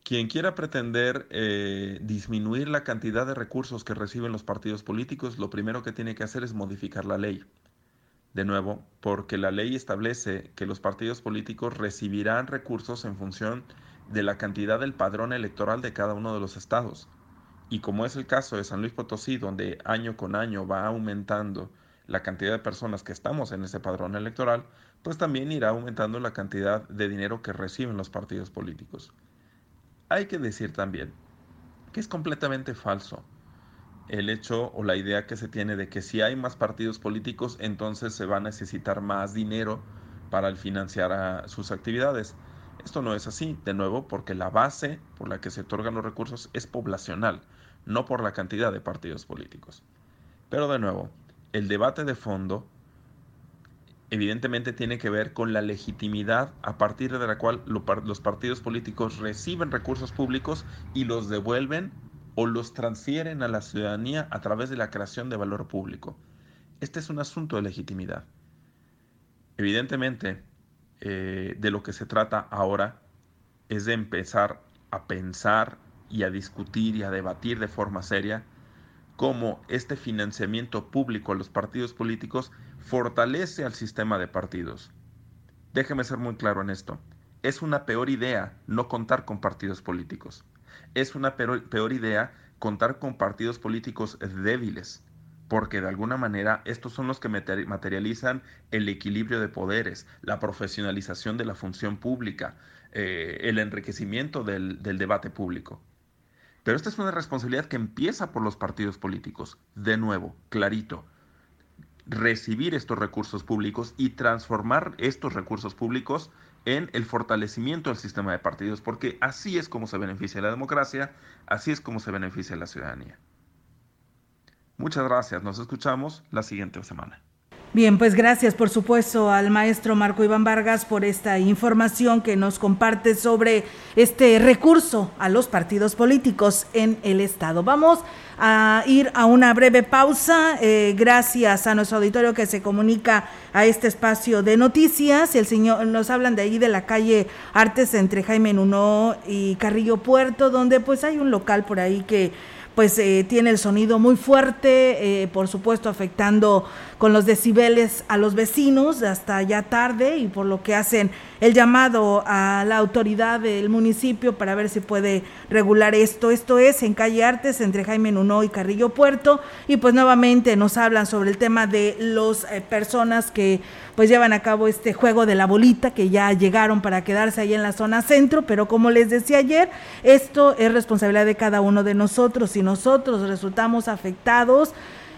quien quiera pretender eh, disminuir la cantidad de recursos que reciben los partidos políticos, lo primero que tiene que hacer es modificar la ley de nuevo, porque la ley establece que los partidos políticos recibirán recursos en función de la cantidad del padrón electoral de cada uno de los estados. Y como es el caso de San Luis Potosí, donde año con año va aumentando la cantidad de personas que estamos en ese padrón electoral, pues también irá aumentando la cantidad de dinero que reciben los partidos políticos. Hay que decir también que es completamente falso el hecho o la idea que se tiene de que si hay más partidos políticos, entonces se va a necesitar más dinero para financiar sus actividades. Esto no es así, de nuevo, porque la base por la que se otorgan los recursos es poblacional, no por la cantidad de partidos políticos. Pero de nuevo, el debate de fondo evidentemente tiene que ver con la legitimidad a partir de la cual los partidos políticos reciben recursos públicos y los devuelven o los transfieren a la ciudadanía a través de la creación de valor público. Este es un asunto de legitimidad. Evidentemente, eh, de lo que se trata ahora es de empezar a pensar y a discutir y a debatir de forma seria cómo este financiamiento público a los partidos políticos fortalece al sistema de partidos. Déjeme ser muy claro en esto. Es una peor idea no contar con partidos políticos. Es una peor, idea contar con partidos políticos débiles porque de alguna manera estos son los que materializan el equilibrio de poderes, la profesionalización de la función pública, eh, el enriquecimiento del debate público. Pero esta es una responsabilidad que empieza por los partidos políticos. De nuevo, clarito, recibir estos recursos públicos y transformar estos recursos públicos en el fortalecimiento del sistema de partidos, porque así es como se beneficia la democracia, así es como se beneficia la ciudadanía. Muchas gracias, nos escuchamos la siguiente semana. Bien, pues gracias por supuesto al maestro Marco Iván Vargas por esta información que nos comparte sobre este recurso a los partidos políticos en el Estado. Vamos a ir a una breve pausa. Eh, gracias a nuestro auditorio que se comunica a este espacio de noticias. El señor nos hablan de ahí de la calle Artes entre Jaime Nuno y Carrillo Puerto, donde pues hay un local por ahí que pues eh, tiene el sonido muy fuerte, eh, por supuesto afectando con los decibeles a los vecinos hasta ya tarde y por lo que hacen el llamado a la autoridad del municipio para ver si puede regular esto. Esto es en calle Artes entre Jaime Nuno y Carrillo Puerto y pues nuevamente nos hablan sobre el tema de las eh, personas que pues llevan a cabo este juego de la bolita que ya llegaron para quedarse ahí en la zona centro, pero como les decía ayer, esto es responsabilidad de cada uno de nosotros. Si nosotros resultamos afectados,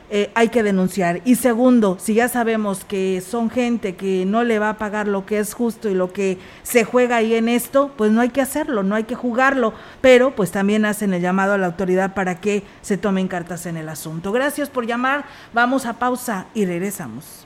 eh, hay que denunciar. Y segundo, si ya sabemos que son gente que no le va a pagar lo que es justo y lo que se juega ahí en esto, pues no hay que hacerlo, no hay que jugarlo, pero pues también hacen el llamado a la autoridad para que se tomen cartas en el asunto. Gracias por llamar, vamos a pausa y regresamos.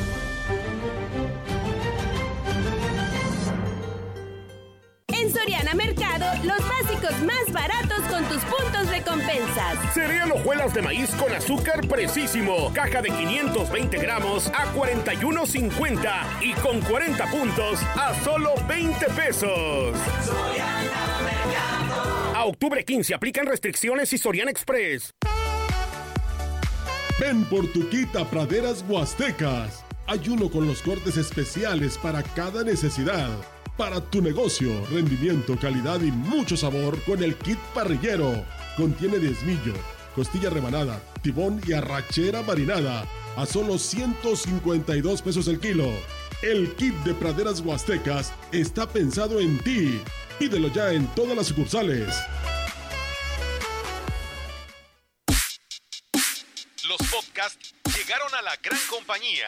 En Soriana Mercado, los básicos más baratos con tus puntos recompensas. Cereal hojuelas de maíz con azúcar precisísimo. Caja de 520 gramos a 41.50 y con 40 puntos a solo 20 pesos. A octubre 15 aplican restricciones y Soriana Express. Ven por tu kit a Praderas Huastecas. Hay uno con los cortes especiales para cada necesidad. Para tu negocio, rendimiento, calidad y mucho sabor con el kit parrillero. Contiene desmillo, costilla rebanada, tibón y arrachera marinada a solo 152 pesos el kilo. El kit de praderas huastecas está pensado en ti. Pídelo ya en todas las sucursales. Los podcasts llegaron a la gran compañía.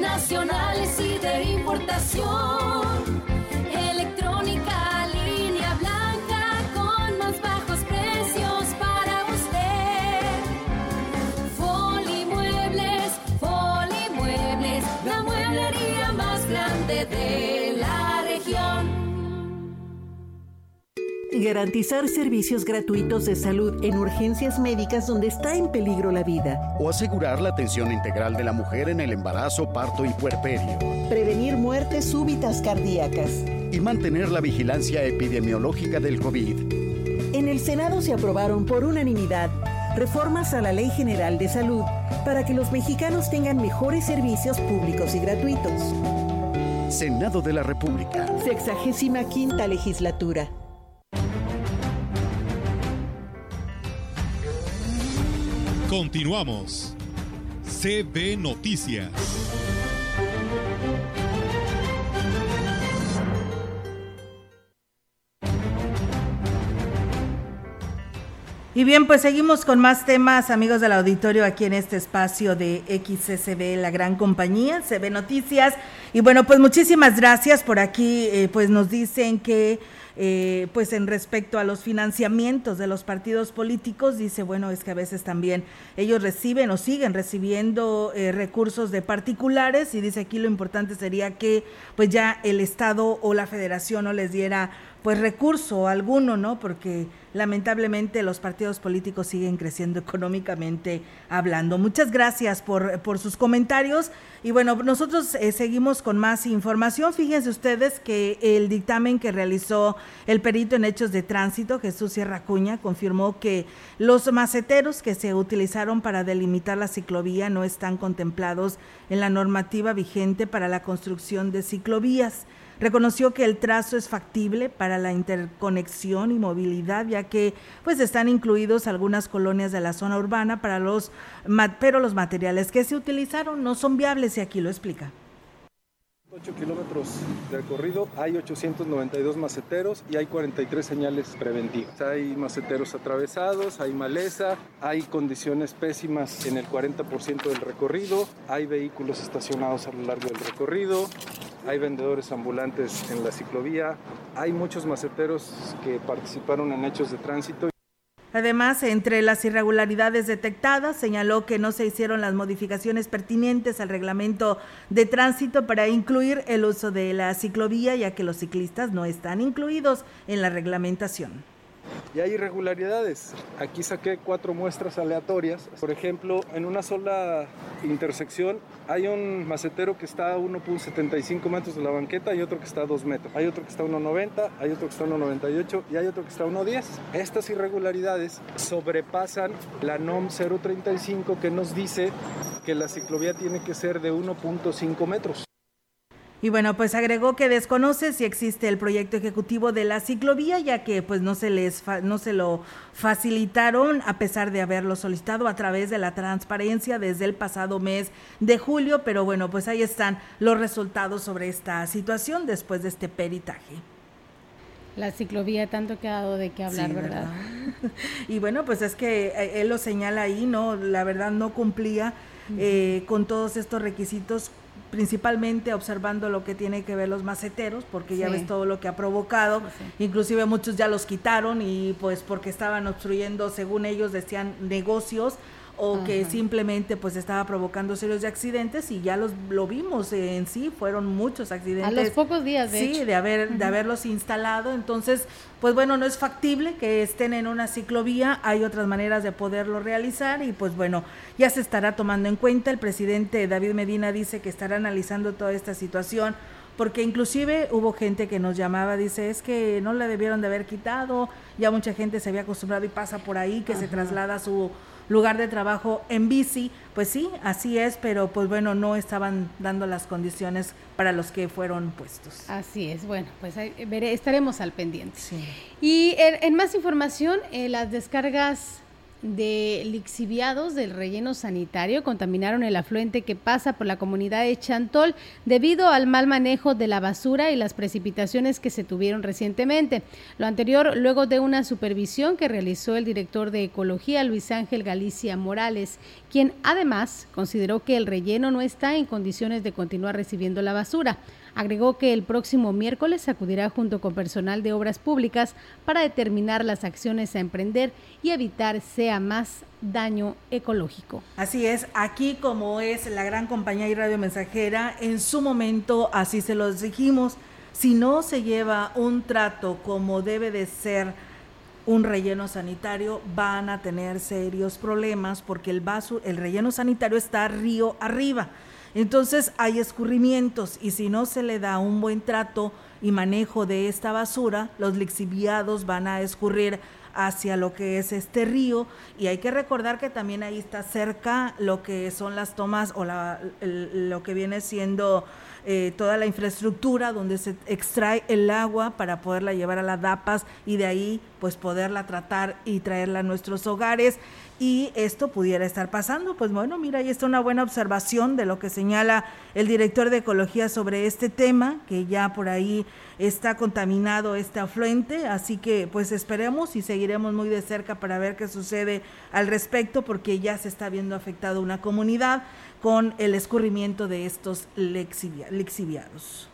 Nacionales y de importación. Garantizar servicios gratuitos de salud en urgencias médicas donde está en peligro la vida. O asegurar la atención integral de la mujer en el embarazo, parto y puerperio. Prevenir muertes súbitas cardíacas. Y mantener la vigilancia epidemiológica del COVID. En el Senado se aprobaron por unanimidad reformas a la Ley General de Salud para que los mexicanos tengan mejores servicios públicos y gratuitos. Senado de la República. Sexagésima quinta legislatura. Continuamos. CB Noticias. Y bien, pues seguimos con más temas, amigos del auditorio, aquí en este espacio de XCCB, la gran compañía, CB Noticias. Y bueno, pues muchísimas gracias por aquí, eh, pues nos dicen que eh, pues en respecto a los financiamientos de los partidos políticos, dice, bueno, es que a veces también ellos reciben o siguen recibiendo eh, recursos de particulares y dice aquí lo importante sería que pues ya el Estado o la Federación no les diera pues recurso alguno, ¿no? Porque lamentablemente los partidos políticos siguen creciendo (laughs) económicamente hablando. Muchas gracias por, por sus comentarios y bueno, nosotros eh, seguimos con más información. Fíjense ustedes que el dictamen que realizó el perito en hechos de tránsito, Jesús Sierra Cuña, confirmó que los maceteros que se utilizaron para delimitar la ciclovía no están contemplados en la normativa vigente para la construcción de ciclovías. Reconoció que el trazo es factible para la interconexión y movilidad, ya que pues están incluidos algunas colonias de la zona urbana para los pero los materiales que se utilizaron no son viables y aquí lo explica. 8 kilómetros de recorrido, hay 892 maceteros y hay 43 señales preventivas. Hay maceteros atravesados, hay maleza, hay condiciones pésimas en el 40% del recorrido, hay vehículos estacionados a lo largo del recorrido, hay vendedores ambulantes en la ciclovía, hay muchos maceteros que participaron en hechos de tránsito. Además, entre las irregularidades detectadas, señaló que no se hicieron las modificaciones pertinentes al reglamento de tránsito para incluir el uso de la ciclovía, ya que los ciclistas no están incluidos en la reglamentación. Y hay irregularidades. Aquí saqué cuatro muestras aleatorias. Por ejemplo, en una sola intersección hay un macetero que está a 1.75 metros de la banqueta y otro que está a 2 metros. Hay otro que está a 1.90, hay otro que está a 1.98 y hay otro que está a 1.10. Estas irregularidades sobrepasan la NOM 035 que nos dice que la ciclovía tiene que ser de 1.5 metros. Y bueno, pues agregó que desconoce si existe el proyecto ejecutivo de la ciclovía, ya que pues no se les no se lo facilitaron a pesar de haberlo solicitado a través de la transparencia desde el pasado mes de julio, pero bueno, pues ahí están los resultados sobre esta situación después de este peritaje. La ciclovía tanto que ha dado de qué hablar, Sí, ¿verdad? (laughs) y bueno, pues es que eh, él lo señala ahí, ¿no? La verdad no cumplía eh, con todos estos requisitos principalmente observando lo que tiene que ver los maceteros, porque ya ves todo lo que ha provocado, inclusive muchos ya los quitaron y pues porque estaban obstruyendo, según ellos decían, negocios o que simplemente pues estaba provocando serios de accidentes y ya los lo vimos en sí, fueron muchos accidentes. A los pocos días, de Sí, hecho. de haber de haberlos instalado, entonces pues bueno, no es factible que estén en una ciclovía, hay otras maneras de poderlo realizar y pues bueno, ya se estará tomando en cuenta. El presidente David Medina dice que estará analizando toda esta situación porque inclusive hubo gente que nos llamaba, dice, es que no la debieron de haber quitado, ya mucha gente se había acostumbrado y pasa por ahí, que se traslada su lugar de trabajo en bici, pues sí, así es, pero pues bueno, no estaban dando las condiciones para los que fueron puestos. Así es, bueno, pues ahí veré- estaremos al pendiente. Y en, en más información, eh, las descargas de lixiviados del relleno sanitario contaminaron el afluente que pasa por la comunidad de Chantol debido al mal manejo de la basura y las precipitaciones que se tuvieron recientemente. Lo anterior luego de una supervisión que realizó el director de Ecología Luis Ángel Galicia Morales, quien además consideró que el relleno no está en condiciones de continuar recibiendo la basura. Agregó que el próximo miércoles acudirá junto con personal de obras públicas para determinar las acciones a emprender y evitar sea más daño ecológico. Así es, aquí como es la gran compañía y radio mensajera, en su momento así se los dijimos, si no se lleva un trato como debe de ser un relleno sanitario, van a tener serios problemas porque el vaso, el relleno sanitario está río arriba. Entonces hay escurrimientos y si no se le da un buen trato y manejo de esta basura, los lixiviados van a escurrir hacia lo que es este río. Y hay que recordar que también ahí está cerca lo que son las tomas o la, lo que viene siendo eh, toda la infraestructura donde se extrae el agua para poderla llevar a las DAPAS y de ahí pues poderla tratar y traerla a nuestros hogares y esto pudiera estar pasando. Pues bueno, mira, ahí está una buena observación de lo que señala el director de Ecología sobre este tema, que ya por ahí está contaminado este afluente, así que pues esperemos y seguiremos muy de cerca para ver qué sucede al respecto, porque ya se está viendo afectado una comunidad con el escurrimiento de estos lexiviados.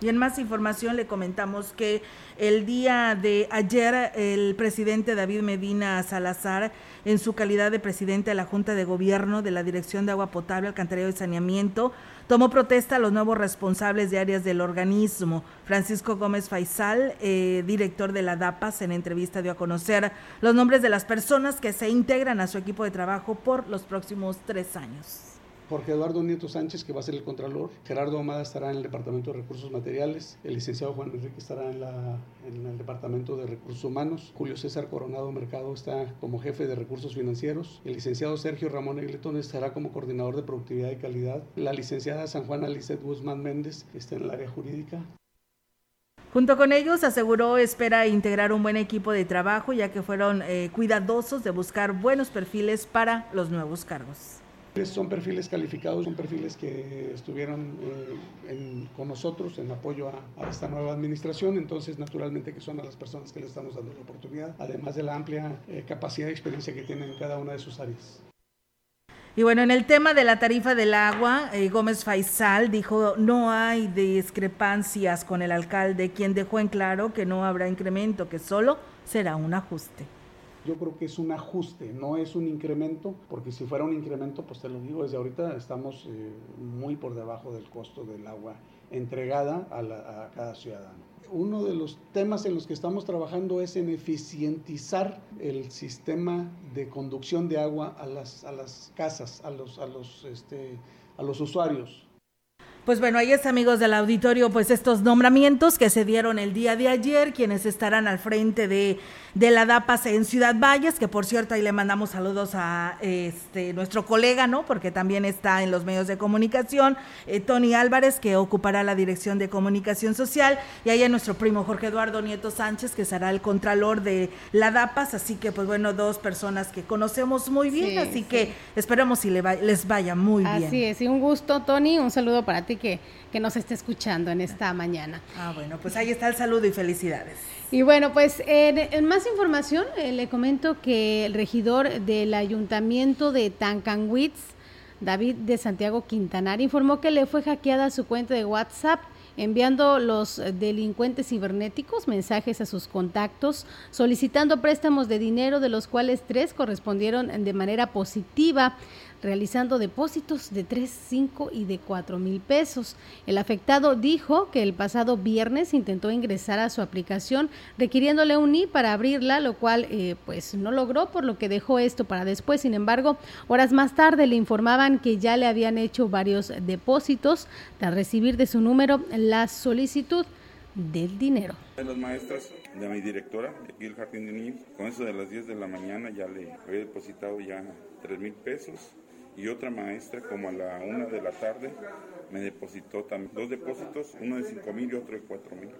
Y en más información le comentamos que el día de ayer el presidente David Medina Salazar, en su calidad de presidente de la Junta de Gobierno de la Dirección de Agua Potable, Alcantarillado y Saneamiento, tomó protesta a los nuevos responsables de áreas del organismo. Francisco Gómez Faisal, eh, director de la DAPAS, en entrevista dio a conocer los nombres de las personas que se integran a su equipo de trabajo por los próximos tres años. Jorge Eduardo Nieto Sánchez, que va a ser el Contralor, Gerardo Amada estará en el Departamento de Recursos Materiales, el licenciado Juan Enrique estará en, el Departamento de Recursos Humanos, Julio César Coronado Mercado está como jefe de Recursos Financieros, el licenciado Sergio Ramón Egletón estará como coordinador de Productividad y Calidad, la licenciada San Juana Lizeth Guzmán Méndez está en el área jurídica, Junto con ellos aseguró espera integrar un buen equipo de trabajo ya que fueron eh, cuidadosos de buscar buenos perfiles para los nuevos cargos. Son perfiles calificados, son perfiles que estuvieron eh, con nosotros en apoyo a, esta nueva administración, entonces naturalmente que son a las personas que le estamos dando la oportunidad, además de la amplia eh, capacidad y experiencia que tienen en cada una de sus áreas. Y bueno, en el tema de la tarifa del agua, eh, Gómez Faisal dijo no hay discrepancias con el alcalde, quien dejó en claro que no habrá incremento, que solo será un ajuste yo creo que es un ajuste, no es un incremento, porque si fuera un incremento, pues te lo digo desde ahorita, estamos eh, muy por debajo del costo del agua entregada a, cada ciudadano. Uno de los temas en los que estamos trabajando es en eficientizar el sistema de conducción de agua a las, a las casas, a los, a los, este, a los usuarios. Pues bueno, ahí es amigos del auditorio, pues estos nombramientos que se dieron el día de ayer, quienes estarán al frente de de la DAPAS en Ciudad Valles, que por cierto ahí le mandamos saludos a este nuestro colega, ¿no? Porque también está en los medios de comunicación, eh, Tony Álvarez, que ocupará la dirección de comunicación social, y ahí a nuestro primo Jorge Eduardo Nieto Sánchez, que será el contralor de la DAPAS, así que pues bueno, dos personas que conocemos muy bien, así que esperemos si les vaya muy bien. Así es, y un gusto, Tony, un saludo para ti que, que nos esté escuchando en esta mañana. Ah, bueno, pues ahí está el saludo y felicidades. Y bueno, pues en, más información eh, le comento que el regidor del ayuntamiento de Tancanwitz, David de Santiago Quintanar, informó que le fue hackeada su cuenta de WhatsApp enviando los delincuentes cibernéticos mensajes a sus contactos solicitando préstamos de dinero de los cuales tres correspondieron de manera positiva realizando depósitos de 3, 5 y de 4 mil pesos. El afectado dijo que el pasado viernes intentó ingresar a su aplicación requiriéndole un I para abrirla, lo cual eh, pues no logró, por lo que dejó esto para después. Sin embargo, horas más tarde le informaban que ya le habían hecho varios depósitos tras recibir de su número la solicitud del dinero. De las maestras, de mi directora, aquí el Jardín de Niños, con eso de las 10 de la mañana ya le había depositado ya 3 mil pesos y otra maestra como a la una de la tarde me depositó también dos depósitos, uno de cinco mil y otro de cuatro mil.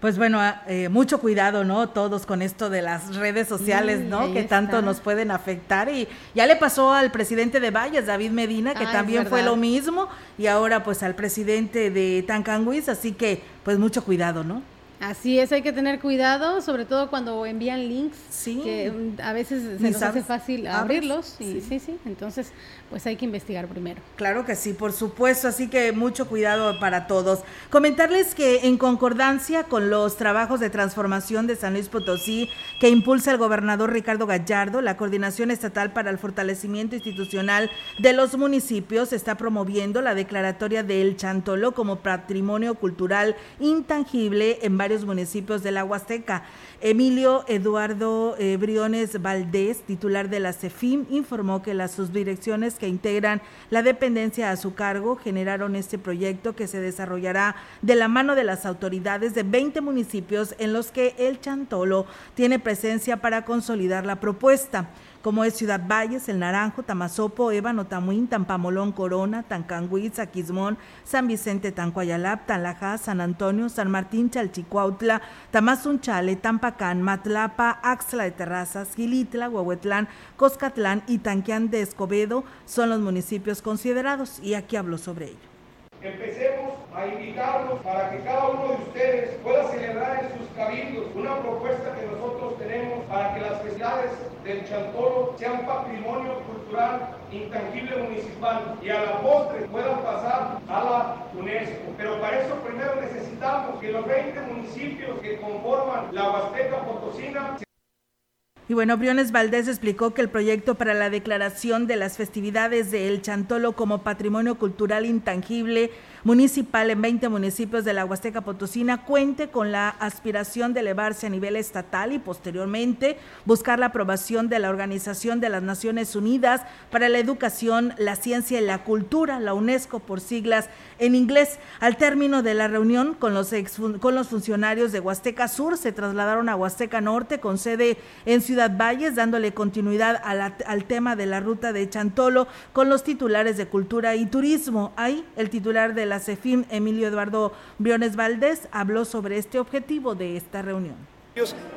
Pues bueno, ah, eh, mucho cuidado, ¿no? Todos con esto de las redes sociales, ¿no? Que tanto nos pueden afectar. Y ya le pasó al presidente de Valles, David Medina, que también fue lo mismo. Y ahora pues al presidente de Tancanguis. Así que pues mucho cuidado, ¿no? Así es, hay que tener cuidado, sobre todo cuando envían links, que mm, a veces se nos hace fácil abrirlos. Y, sí. sí, entonces pues hay que investigar primero. Claro que sí, por supuesto, así que mucho cuidado para todos. Comentarles que en concordancia con los trabajos de transformación de San Luis Potosí que impulsa el gobernador Ricardo Gallardo, la Coordinación Estatal para el Fortalecimiento Institucional de los Municipios está promoviendo la declaratoria del Chantolo como patrimonio cultural intangible en varios municipios de la Huasteca. Emilio Eduardo eh, Briones Valdés, titular de la CEFIM, informó que las subdirecciones que integran la dependencia a su cargo generaron este proyecto que se desarrollará de la mano de las autoridades de 20 municipios en los que el Chantolo tiene presencia para consolidar la propuesta como es Ciudad Valles, El Naranjo, Tamazopo, Ébano, Tamuín, Tampamolón, Corona, Tancanguitz, Aquismón, San Vicente, Tancuayalap, Tanlajá, San Antonio, San Martín, Chalchicuautla, Tamazunchale, Tampacán, Matlapa, Axla de Terrazas, Gilitla, Huehuetlán, Coscatlán y Tanquián de Escobedo son los municipios considerados y aquí hablo sobre ello. Empecemos a invitarlos para que cada uno de ustedes pueda celebrar en sus cabildos una propuesta que nosotros tenemos para que las festividades del Chantolo sean patrimonio cultural intangible municipal y a la postre puedan pasar a la UNESCO. Pero para eso primero necesitamos que los 20 municipios que conforman la Huasteca Potosina y bueno, Briones Valdés explicó que el proyecto para la declaración de las festividades de El Chantolo como patrimonio cultural intangible municipal en 20 municipios de la Huasteca Potosina cuente con la aspiración de elevarse a nivel estatal y posteriormente buscar la aprobación de la Organización de las Naciones Unidas para la Educación, la Ciencia y la Cultura, la UNESCO por siglas en inglés. Al término de la reunión con los, con los funcionarios de Huasteca Sur, se trasladaron a Huasteca Norte con sede en Ciudad Valles, dándole continuidad al tema de la ruta de Chantolo con los titulares de Cultura y Turismo. Ahí el titular de la CEFIM, Emilio Eduardo Briones Valdés, habló sobre este objetivo de esta reunión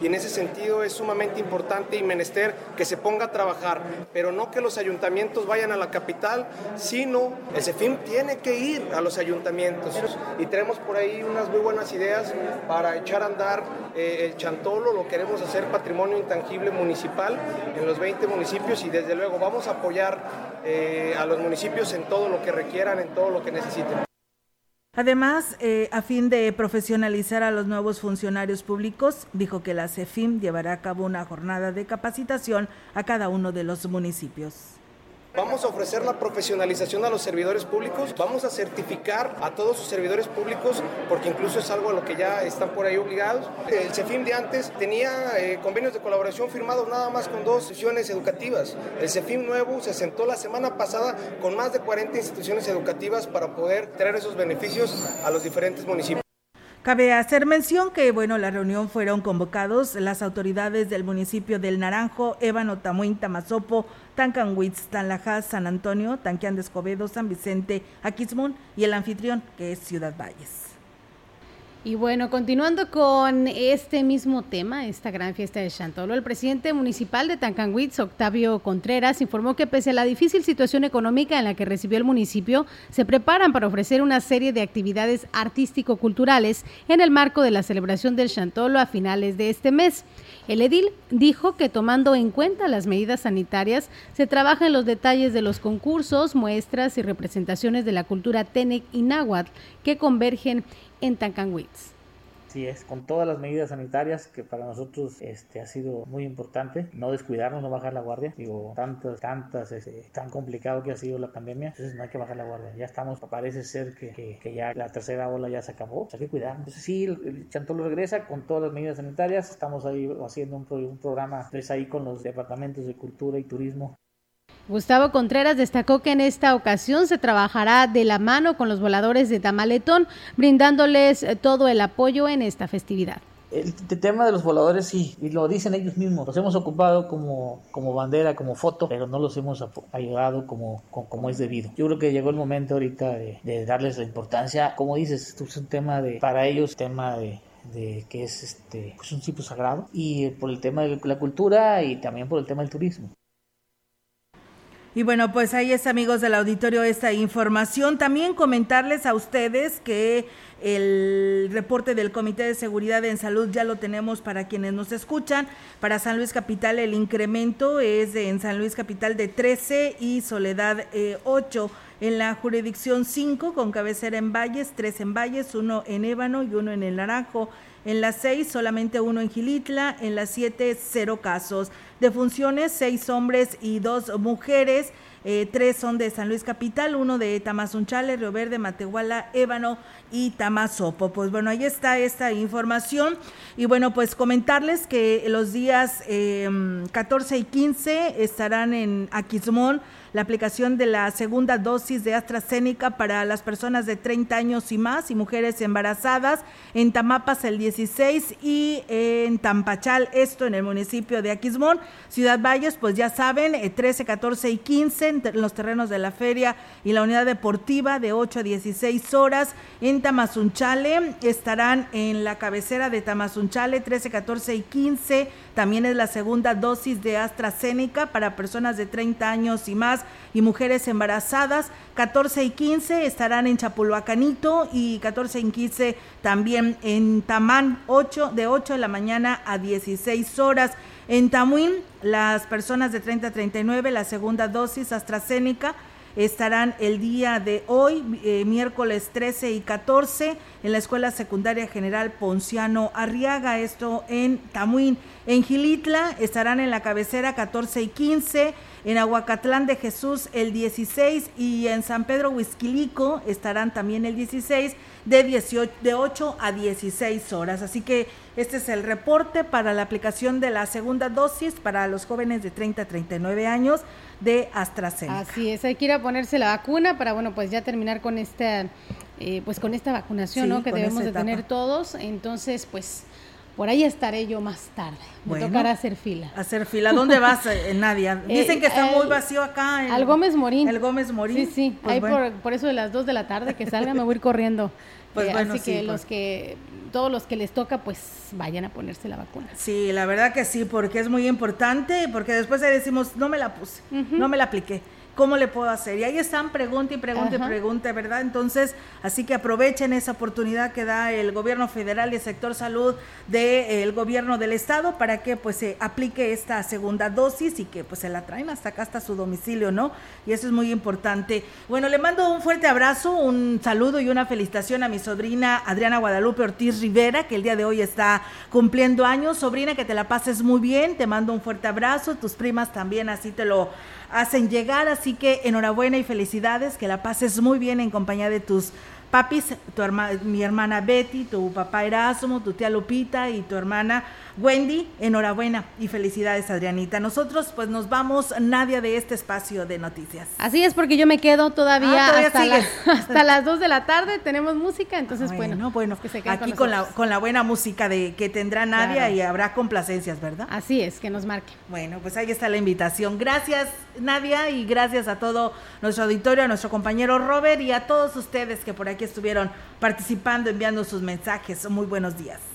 y en ese sentido es sumamente importante y menester que se ponga a trabajar, pero no que los ayuntamientos vayan a la capital, sino el CEFIM tiene que ir a los ayuntamientos y tenemos por ahí unas muy buenas ideas para echar a andar eh, el Chantolo, lo queremos hacer patrimonio intangible municipal en los 20 municipios y desde luego vamos a apoyar eh, a los municipios en todo lo que requieran, en todo lo que necesiten. Además, eh, a fin de profesionalizar a los nuevos funcionarios públicos, dijo que la CEFIM llevará a cabo una jornada de capacitación a cada uno de los municipios. Vamos a ofrecer la profesionalización a los servidores públicos, vamos a certificar a todos sus servidores públicos, porque incluso es algo a lo que ya están por ahí obligados. El CEFIM de antes tenía eh, convenios de colaboración firmados nada más con dos instituciones educativas. El CEFIM nuevo se sentó la semana pasada con más de 40 instituciones educativas para poder traer esos beneficios a los diferentes municipios. Cabe hacer mención que, bueno, la reunión fueron convocados las autoridades del municipio del Naranjo, Ébano, Tamuín, Tamazopo, Tancanwitz, Tanlaja, San Antonio, Tanquián de Escobedo, San Vicente, Aquismón y el anfitrión, que es Ciudad Valles. Y bueno, continuando con este mismo tema, esta gran fiesta de Chantolo, el presidente municipal de Tancanwitz, Octavio Contreras, informó que pese a la difícil situación económica en la que recibió el municipio, se preparan para ofrecer una serie de actividades artístico-culturales en el marco de la celebración del Chantolo a finales de este mes. El edil dijo que tomando en cuenta las medidas sanitarias, se trabaja en los detalles de los concursos, muestras y representaciones de la cultura Tenec y Náhuatl que convergen en Tancanwitz. Sí, es con todas las medidas sanitarias que para nosotros este, ha sido muy importante, no descuidarnos, no bajar la guardia. Digo, tantas, tantas, este, tan complicado que ha sido la pandemia, entonces no hay que bajar la guardia. Ya estamos, parece ser que, que, ya la tercera ola ya se acabó, hay que cuidarnos. Entonces, sí, el, Chantolo regresa con todas las medidas sanitarias, estamos ahí haciendo un, un programa, pues ahí con los departamentos de cultura y turismo Gustavo Contreras destacó que en esta ocasión se trabajará de la mano con los voladores de Tamaletón, brindándoles eh, todo el apoyo en esta festividad. El tema de los voladores sí, y lo dicen ellos mismos, los hemos ocupado como, como bandera, como foto, pero no los hemos ayudado como, como, es debido. Yo creo que llegó el momento ahorita de, darles la importancia, como dices, esto es un tema de, para ellos, tema de, de que es este pues un sitio sagrado y por el tema de la cultura y también por el tema del turismo. Y bueno, pues ahí es amigos del auditorio esta información. También comentarles a ustedes que el reporte del Comité de Seguridad en Salud ya lo tenemos para quienes nos escuchan. Para San Luis Capital el incremento es en San Luis Capital de 13 y Soledad 8. Eh, en la jurisdicción 5 con cabecera en Valles, 3 en Valles, uno en Ébano y uno en el Naranjo. En la 6 solamente uno en Gilitla, en la 7 cero casos. De funciones, 6 hombres y 2 mujeres. Eh, tres son de San Luis Capital, uno de Tamazunchale, Río Verde, Matehuala, Ébano y Tamazopo. Pues bueno, ahí está esta información. Y bueno, pues comentarles que los días 14 em, y 15 estarán en Aquismón la aplicación de la segunda dosis de AstraZeneca para las personas de 30 años y más y mujeres embarazadas, en Tamapas el 16 y en Tampachal, esto en el municipio de Aquismón, Ciudad Valles, pues ya saben, 13, eh, 14 y 15 en los terrenos de la feria y la unidad deportiva de 8 a 16 horas, en Tamazunchale. Estarán en la cabecera de Tamazunchale 13, 14 y 15, también es la segunda dosis de AstraZeneca para personas de 30 años y más y mujeres embarazadas. 14 y 15 estarán en Chapulhuacanito y 14 y 15 también en Tamán, 8 de 8 de la mañana a 16 horas. En Tamuín, las personas de 30 a 39, la segunda dosis AstraZeneca estarán el día de hoy, eh, miércoles 13 y 14, en la Escuela Secundaria General Ponciano Arriaga, esto en Tamuín. En Gilitla estarán en la cabecera 14 y 15 en Aguacatlán de Jesús el 16 y en San Pedro Huizquilico estarán también el 16 de, 18, de 8 a 16 horas. Así que este es el reporte para la aplicación de la segunda dosis para los jóvenes de 30 a 39 años de AstraZeneca. Así es, hay que ir a ponerse la vacuna para, bueno, pues ya terminar con esta, eh, pues con esta vacunación, ¿no? Que debemos de tener todos. Entonces, pues por ahí estaré yo más tarde. Me tocará hacer fila. Hacer fila. ¿Dónde vas, eh, (laughs) Nadia? Dicen que está muy vacío acá. al Gómez Morín. El Gómez Morín. Sí, sí. Pues ahí por, por, eso de las 2 de la tarde que salga me voy a ir corriendo. (laughs) Pues eh, bueno, así que los pues. que todos los que les toca pues vayan a ponerse la vacuna. Sí, la verdad que sí, porque es muy importante, porque después decimos, no me la puse, no me la apliqué. ¿Cómo le puedo hacer? Y ahí están, pregunta y pregunta y pregunta, ¿verdad? Entonces, así que aprovechen esa oportunidad que da el gobierno federal y el sector salud del gobierno del estado para que pues se aplique esta segunda dosis y que pues se la traen hasta acá, hasta su domicilio, ¿no? Y eso es muy importante. Bueno, le mando un fuerte abrazo, un saludo y una felicitación a mi sobrina Adriana Guadalupe Ortiz Rivera, que el día de hoy está cumpliendo años. Sobrina, que te la pases muy bien, te mando un fuerte abrazo, tus primas también así te lo hacen llegar. Así que enhorabuena y felicidades, que la pases muy bien en compañía de tus papis, tu mi hermana Betty, tu papá Erasmo, tu tía Lupita y tu hermana Wendy, enhorabuena y felicidades Adrianita. Nosotros pues nos vamos, Nadia, de este espacio de noticias. Así es, porque yo me quedo todavía, ah, (laughs) hasta, las 2 de la tarde, tenemos música, entonces bueno, bueno, aquí con, la, con la buena música de que tendrá Nadia y habrá complacencias, ¿verdad? Así es, que nos marque. Bueno, pues ahí está la invitación. Gracias Nadia y gracias a todo nuestro auditorio, a nuestro compañero Robert y a todos ustedes que por aquí estuvieron participando, enviando sus mensajes. Muy buenos días.